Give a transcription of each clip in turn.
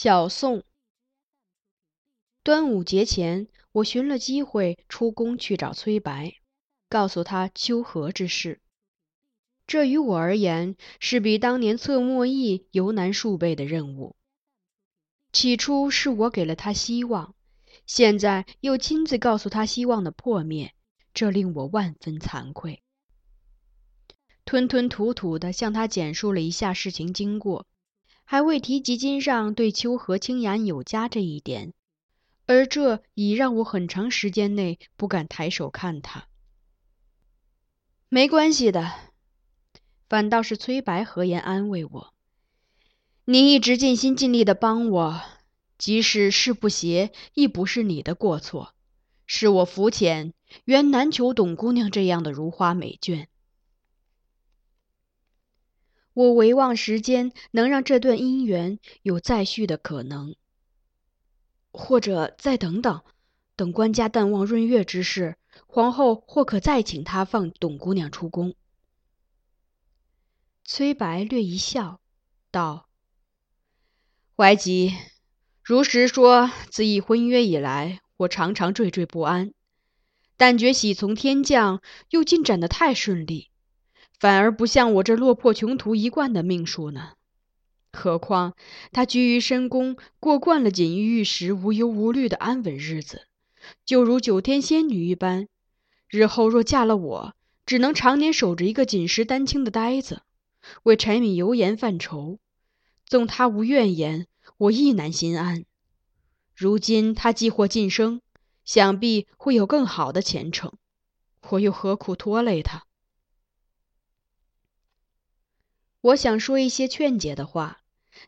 小宋。端午节前，我寻了机会出宫去找崔白，告诉他秋荷之事。这于我而言是比当年测墨弈尤难数倍的任务。起初是我给了他希望，现在又亲自告诉他希望的破灭，这令我万分惭愧。吞吞吐吐地向他简述了一下事情经过。还未提及金上对秋荷清雅有加这一点，而这已让我很长时间内不敢抬手看他。没关系的，反倒是崔白和颜安慰我：“你一直尽心尽力的帮我，即使事不协，亦不是你的过错，是我肤浅，原难求董姑娘这样的如花美眷。”我唯望时间能让这段姻缘有再续的可能，或者再等等，等官家淡忘闰月之事，皇后或可再请他放董姑娘出宫。崔白略一笑，道：“怀吉，如实说，自议婚约以来，我常常惴惴不安，但觉喜从天降，又进展得太顺利。”反而不像我这落魄穷途一贯的命数呢。何况他居于深宫，过惯了锦衣玉食、无忧无虑的安稳日子，就如九天仙女一般。日后若嫁了我，只能常年守着一个锦食丹青的呆子，为柴米油盐犯愁。纵他无怨言，我亦难心安。如今他既获晋升，想必会有更好的前程，我又何苦拖累他？我想说一些劝解的话，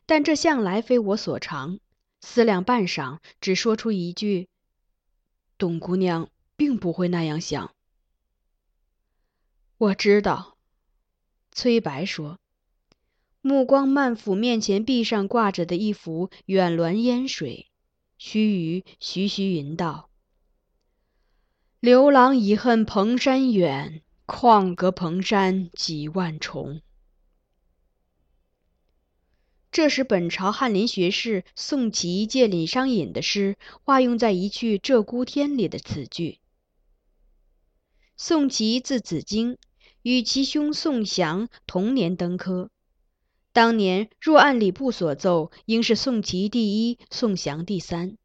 但这向来非我所长。思量半晌，只说出一句：“董姑娘并不会那样想。”我知道，崔白说，目光慢抚面前壁上挂着的一幅远峦烟水，须臾徐徐吟道：“刘郎已恨蓬山远，况隔蓬山几万重。”这时，本朝翰林学士宋祁借李商隐的诗，化用在一句《鹧鸪天》里的词句。宋祁字子京，与其兄宋祥同年登科。当年若按礼部所奏，应是宋祁第一，宋祥第三。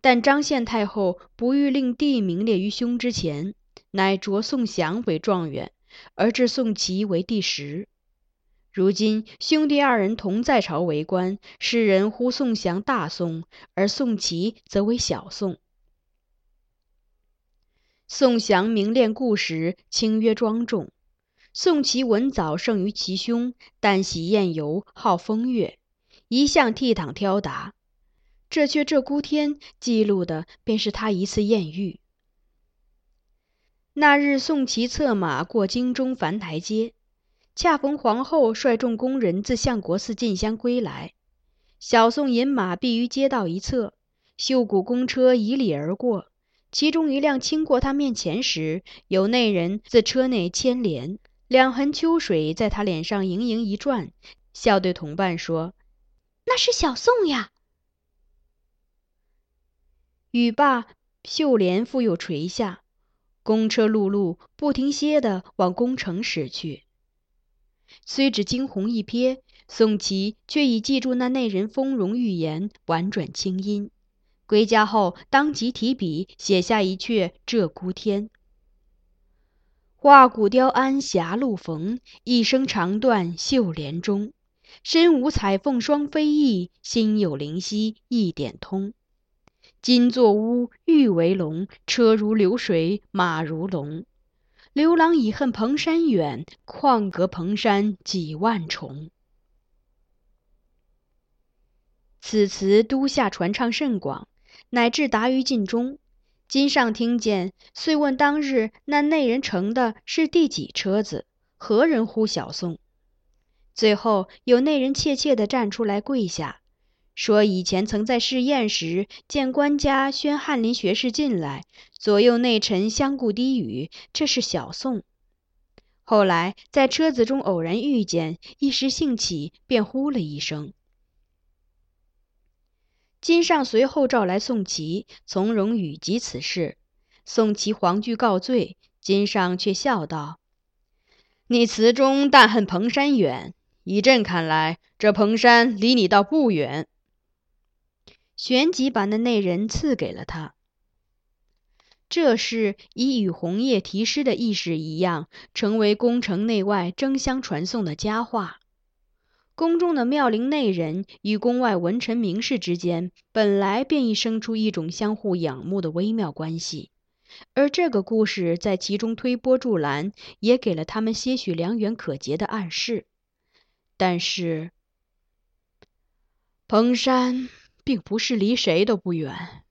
但张献太后不欲令弟名列于兄之前，乃擢宋祥为状元，而置宋祁为第十。如今兄弟二人同在朝为官，世人呼宋祥大宋，而宋祁则为小宋。宋祥明练故时，清约庄重；宋祁文藻胜于其兄，但喜宴游，好风月，一向倜傥挑达。这却鹧鸪天记录的便是他一次艳遇。那日，宋琦策马过京中樊台街，恰逢皇后率众宫人自相国寺进香归来。小宋引马避于街道一侧，秀谷公车迤逦而过。其中一辆经过他面前时，有内人自车内牵连，两痕秋水在他脸上盈盈一转，笑对同伴说：“那是小宋呀。”语罢，秀帘复又垂下，公车辘辘不停歇地往宫城驶去。虽只惊鸿一瞥，宋琦却已记住那内人丰容玉颜，婉转清音。归家后，当即提笔写下一阙《鹧鸪天》：画骨雕鞍狭路逢，一生长断绣帘中。身无彩凤双飞翼，心有灵犀一点通。金作乌，玉为龙，车如流水马如龙。刘郎已恨蓬山远，况隔蓬山几万重。此词都下传唱甚广，乃至达于晋中。金上听见，遂问当日那内人乘的是第几车子，何人呼小宋？最后有内人怯怯地站出来跪下。说以前曾在试验时见官家宣翰林学士进来，左右内臣相顾低语，这是小宋。后来在车子中偶然遇见，一时兴起，便呼了一声。金上随后召来宋琦，从容语及此事。宋琦惶惧告罪，金上却笑道：“你词中但恨蓬山远，以朕看来，这蓬山离你倒不远。”旋即把那内人赐给了他。这事已与红叶题诗的意事一样，成为宫城内外争相传颂的佳话。宫中的妙龄内人与宫外文臣名士之间，本来便已生出一种相互仰慕的微妙关系，而这个故事在其中推波助澜，也给了他们些许良缘可结的暗示。但是，蓬山。并不是离谁都不远。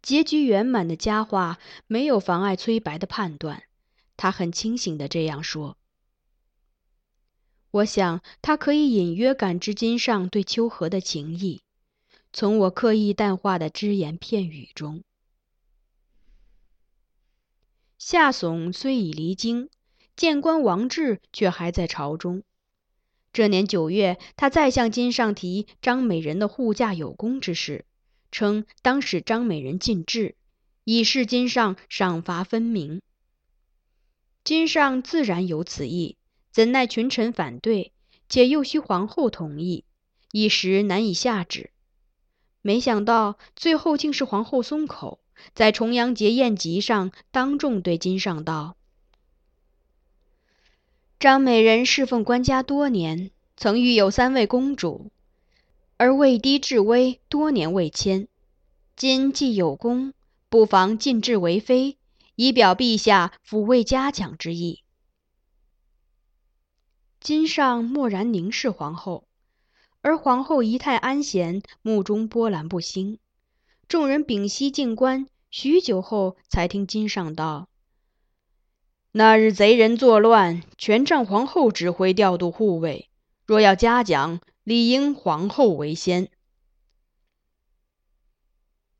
结局圆满的佳话没有妨碍崔白的判断，他很清醒的这样说。我想他可以隐约感知金上对秋荷的情意，从我刻意淡化的只言片语中。夏悚虽已离京，谏官王志却还在朝中。这年九月，他再向金上提张美人的护驾有功之事，称当使张美人进制，以示金上赏罚分明。金上自然有此意，怎奈群臣反对，且又需皇后同意，一时难以下旨。没想到最后竟是皇后松口，在重阳节宴集上当众对金上道。张美人侍奉官家多年，曾育有三位公主，而位低至微，多年未迁。今既有功，不妨进至为妃，以表陛下抚慰嘉奖之意。金上默然凝视皇后，而皇后仪态安闲，目中波澜不兴。众人屏息静观，许久后才听金上道。那日贼人作乱，全仗皇后指挥调度护卫。若要嘉奖，理应皇后为先。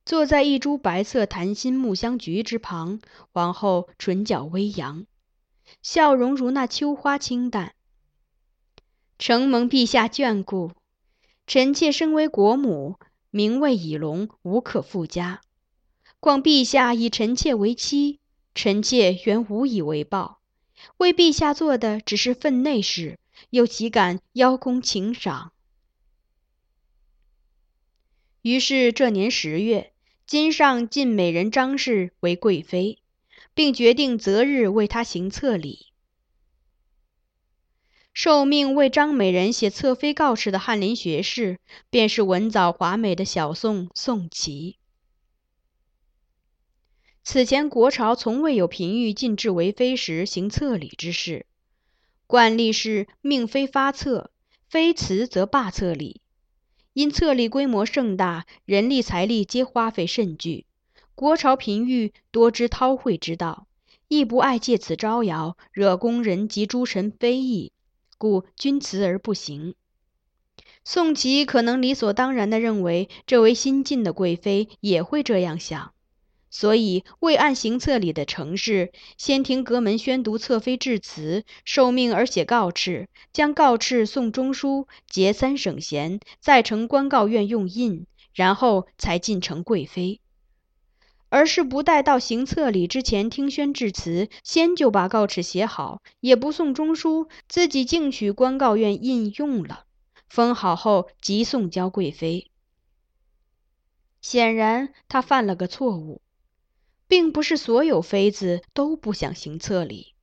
坐在一株白色檀心木香菊之旁，皇后唇角微扬，笑容如那秋花清淡。承蒙陛下眷顾，臣妾身为国母，名位已隆，无可复加。况陛下以臣妾为妻。臣妾原无以为报，为陛下做的只是分内事，又岂敢邀功请赏？于是这年十月，金上晋美人张氏为贵妃，并决定择日为她行册礼。受命为张美人写侧妃告示的翰林学士，便是文藻华美的小宋宋琦。此前国朝从未有嫔御进制为妃时行册礼之事，惯例是命妃发册，妃辞则罢册礼。因册里规模盛大，人力财力皆花费甚巨，国朝嫔御，多知韬晦之道，亦不爱借此招摇，惹宫人及诸臣非议，故君辞而不行。宋琦可能理所当然地认为，这位新晋的贵妃也会这样想。所以，未按行册里的程式，先听阁门宣读侧妃致辞，受命而写告敕，将告敕送中书，结三省衔，再呈官告院用印，然后才进呈贵妃。而是不待到行册里之前听宣致辞，先就把告敕写好，也不送中书，自己径取官告院印用了，封好后即送交贵妃。显然，他犯了个错误。并不是所有妃子都不想行册礼。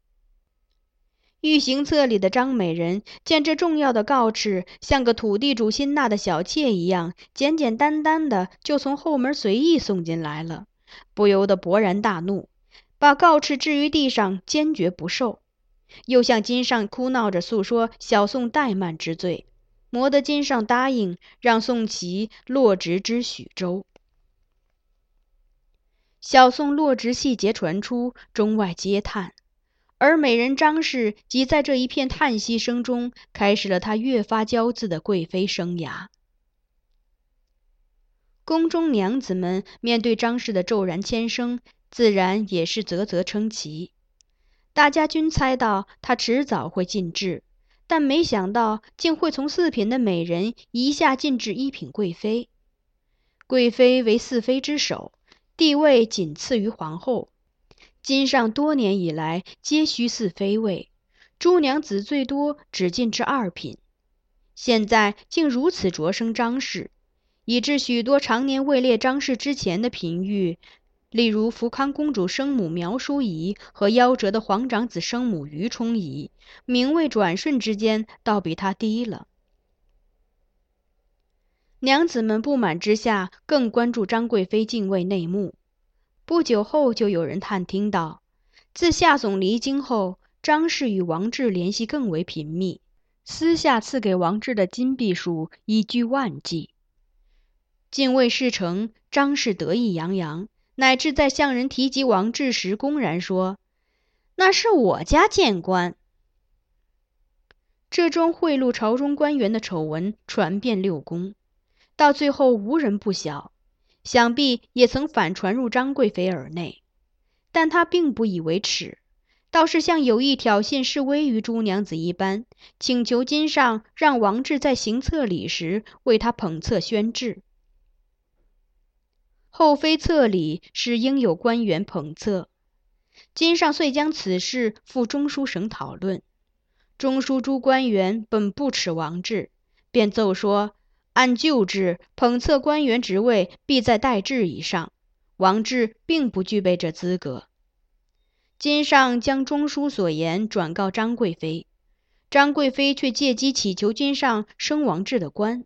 御行册里的张美人见这重要的告敕像个土地主新纳的小妾一样，简简单单的就从后门随意送进来了，不由得勃然大怒，把告敕置于地上，坚决不受。又向金上哭闹着诉说小宋怠慢之罪，磨得金上答应让宋琦落职之许州。小宋落职细节传出，中外皆叹，而美人张氏即在这一片叹息声中，开始了她越发骄恣的贵妃生涯。宫中娘子们面对张氏的骤然迁升，自然也是啧啧称奇。大家均猜到她迟早会进制，但没想到竟会从四品的美人一下进至一品贵妃。贵妃为四妃之首。地位仅次于皇后，金上多年以来皆虚嗣妃位，诸娘子最多只进至二品，现在竟如此擢升张氏，以致许多常年位列张氏之前的嫔御，例如福康公主生母苗淑仪和夭折的皇长子生母于冲仪，名位转瞬之间倒比她低了。娘子们不满之下，更关注张贵妃进位内幕。不久后，就有人探听到，自夏总离京后，张氏与王志联系更为频密，私下赐给王志的金币数已居万计。进位事成，张氏得意洋洋，乃至在向人提及王志时，公然说：“那是我家谏官。”这桩贿赂朝中官员的丑闻传遍六宫。到最后，无人不晓，想必也曾反传入张贵妃耳内，但她并不以为耻，倒是像有意挑衅示威于朱娘子一般，请求金上让王志在行册礼时为他捧册宣制。后妃册礼是应有官员捧册，金上遂将此事赴中书省讨论，中书诸官员本不耻王志，便奏说。按旧制，捧册官员职位必在代制以上，王志并不具备这资格。金上将中书所言转告张贵妃，张贵妃却借机乞求金上升王志的官，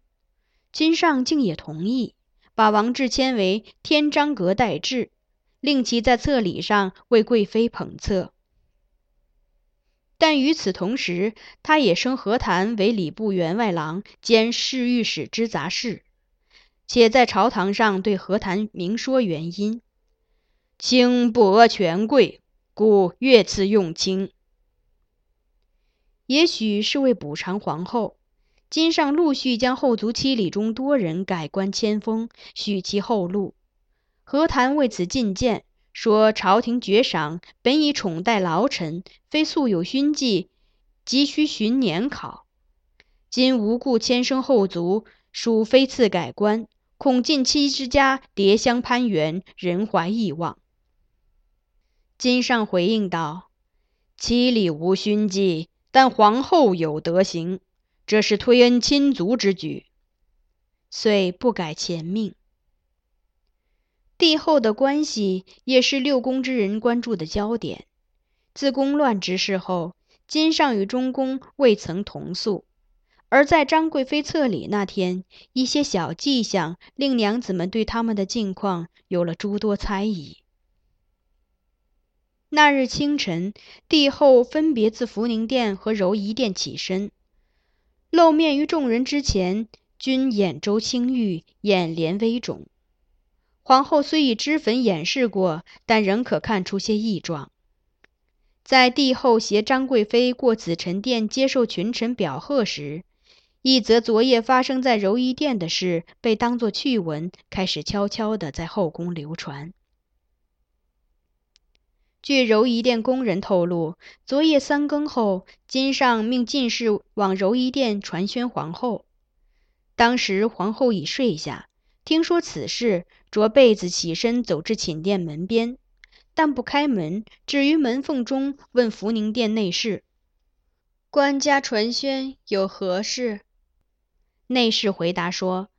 金上竟也同意，把王志迁为天章阁代制，令其在册礼上为贵妃捧册。但与此同时，他也升何谈为礼部员外郎兼侍御史之杂事，且在朝堂上对何谈明说原因：卿不阿权贵，故越次用卿。也许是为补偿皇后，金上陆续将后族七里中多人改官迁封，许其后路。何谈为此进谏。说朝廷爵赏本已宠待劳臣，非素有勋绩，急需巡年考。今无故迁升后族，属非赐改官，恐近戚之家迭相攀援，人怀异望。金上回应道：“妻里无勋绩，但皇后有德行，这是推恩亲族之举，遂不改前命。”帝后的关系也是六宫之人关注的焦点。自宫乱之事后，金上与中宫未曾同宿，而在张贵妃册礼那天，一些小迹象令娘子们对他们的近况有了诸多猜疑。那日清晨，帝后分别自福宁殿和柔仪殿起身，露面于众人之前，均眼周青玉，眼帘微肿。皇后虽以脂粉掩饰过，但仍可看出些异状。在帝后携张贵妃过紫宸殿接受群臣表贺时，一则昨夜发生在柔仪殿的事被当作趣闻，开始悄悄地在后宫流传。据柔仪殿宫人透露，昨夜三更后，金上命进士往柔仪殿传宣皇后。当时皇后已睡下，听说此事，着被子起身走至寝殿门边，但不开门，止于门缝中问福宁殿内侍：“官家传宣有何事？”内侍回答说：“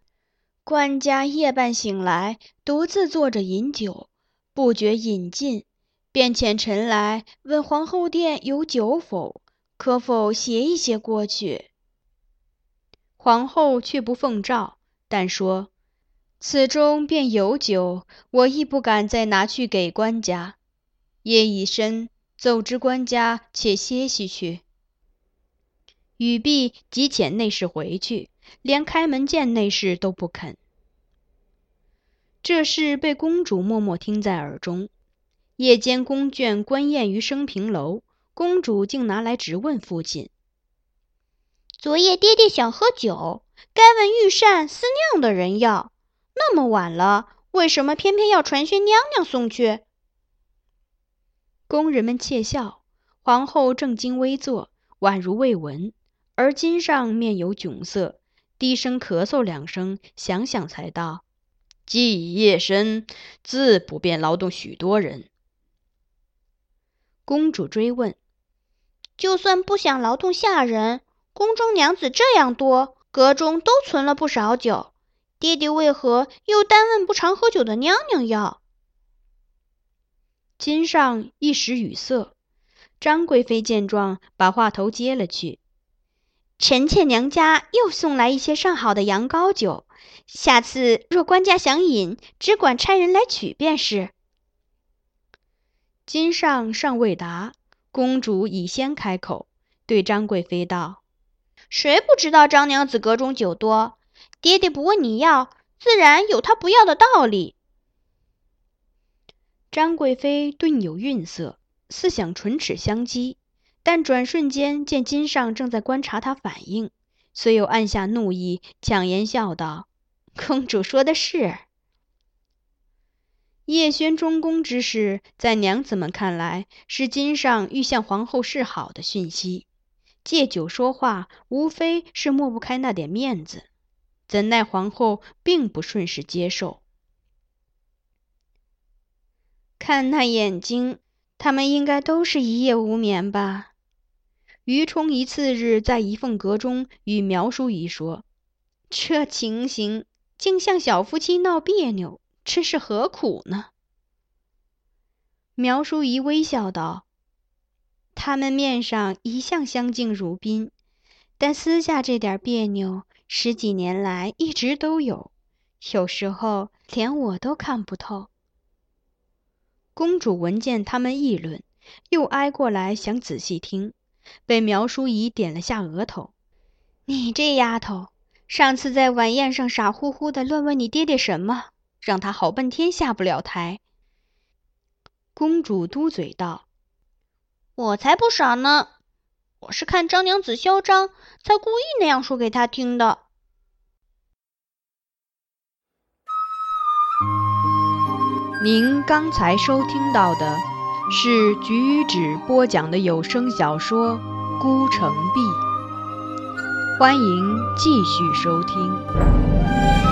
官家夜半醒来，独自坐着饮酒，不觉饮尽，便遣臣来问皇后殿有酒否，可否携一些过去。”皇后却不奉诏，但说：“此中便有酒，我亦不敢再拿去给官家。夜已深，奏知官家且歇息去。”语毕，即遣内侍回去。连开门见内侍都不肯。这事被公主默默听在耳中。夜间宫眷观宴于升平楼，公主竟拿来直问父亲：“昨夜爹爹想喝酒，该问御膳司酿的人要。那么晚了，为什么偏偏要传宣娘娘送去？”宫人们窃笑。皇后正襟危坐，宛如未闻，而今上面有窘色。低声咳嗽两声，想想才道：“既已夜深，自不便劳动许多人。”公主追问：“就算不想劳动下人，宫中娘子这样多，阁中都存了不少酒，爹爹为何又单问不常喝酒的娘娘要？”金上一时语塞。张贵妃见状，把话头接了去。臣妾娘家又送来一些上好的羊羔酒，下次若官家想饮，只管差人来取便是。金上尚未答，公主已先开口，对张贵妃道：“谁不知道张娘子阁中酒多？爹爹不问你要，自然有他不要的道理。”张贵妃顿有愠色，似想唇齿相讥。但转瞬间见金上正在观察他反应，虽又按下怒意，强颜笑道：“公主说的是。”叶轩中宫之事，在娘子们看来是金上欲向皇后示好的讯息。借酒说话，无非是抹不开那点面子，怎奈皇后并不顺势接受。看那眼睛，他们应该都是一夜无眠吧。于冲一次日在仪凤阁中与苗淑仪说：“这情形竟像小夫妻闹别扭，这是何苦呢？”苗淑仪微笑道：“他们面上一向相敬如宾，但私下这点别扭，十几年来一直都有，有时候连我都看不透。”公主闻见他们议论，又挨过来想仔细听。被苗淑仪点了下额头。你这丫头，上次在晚宴上傻乎乎的乱问你爹爹什么，让他好半天下不了台。公主嘟嘴道：“我才不傻呢，我是看张娘子嚣张，才故意那样说给他听的。”您刚才收听到的。是菊与纸播讲的有声小说《孤城闭》，欢迎继续收听。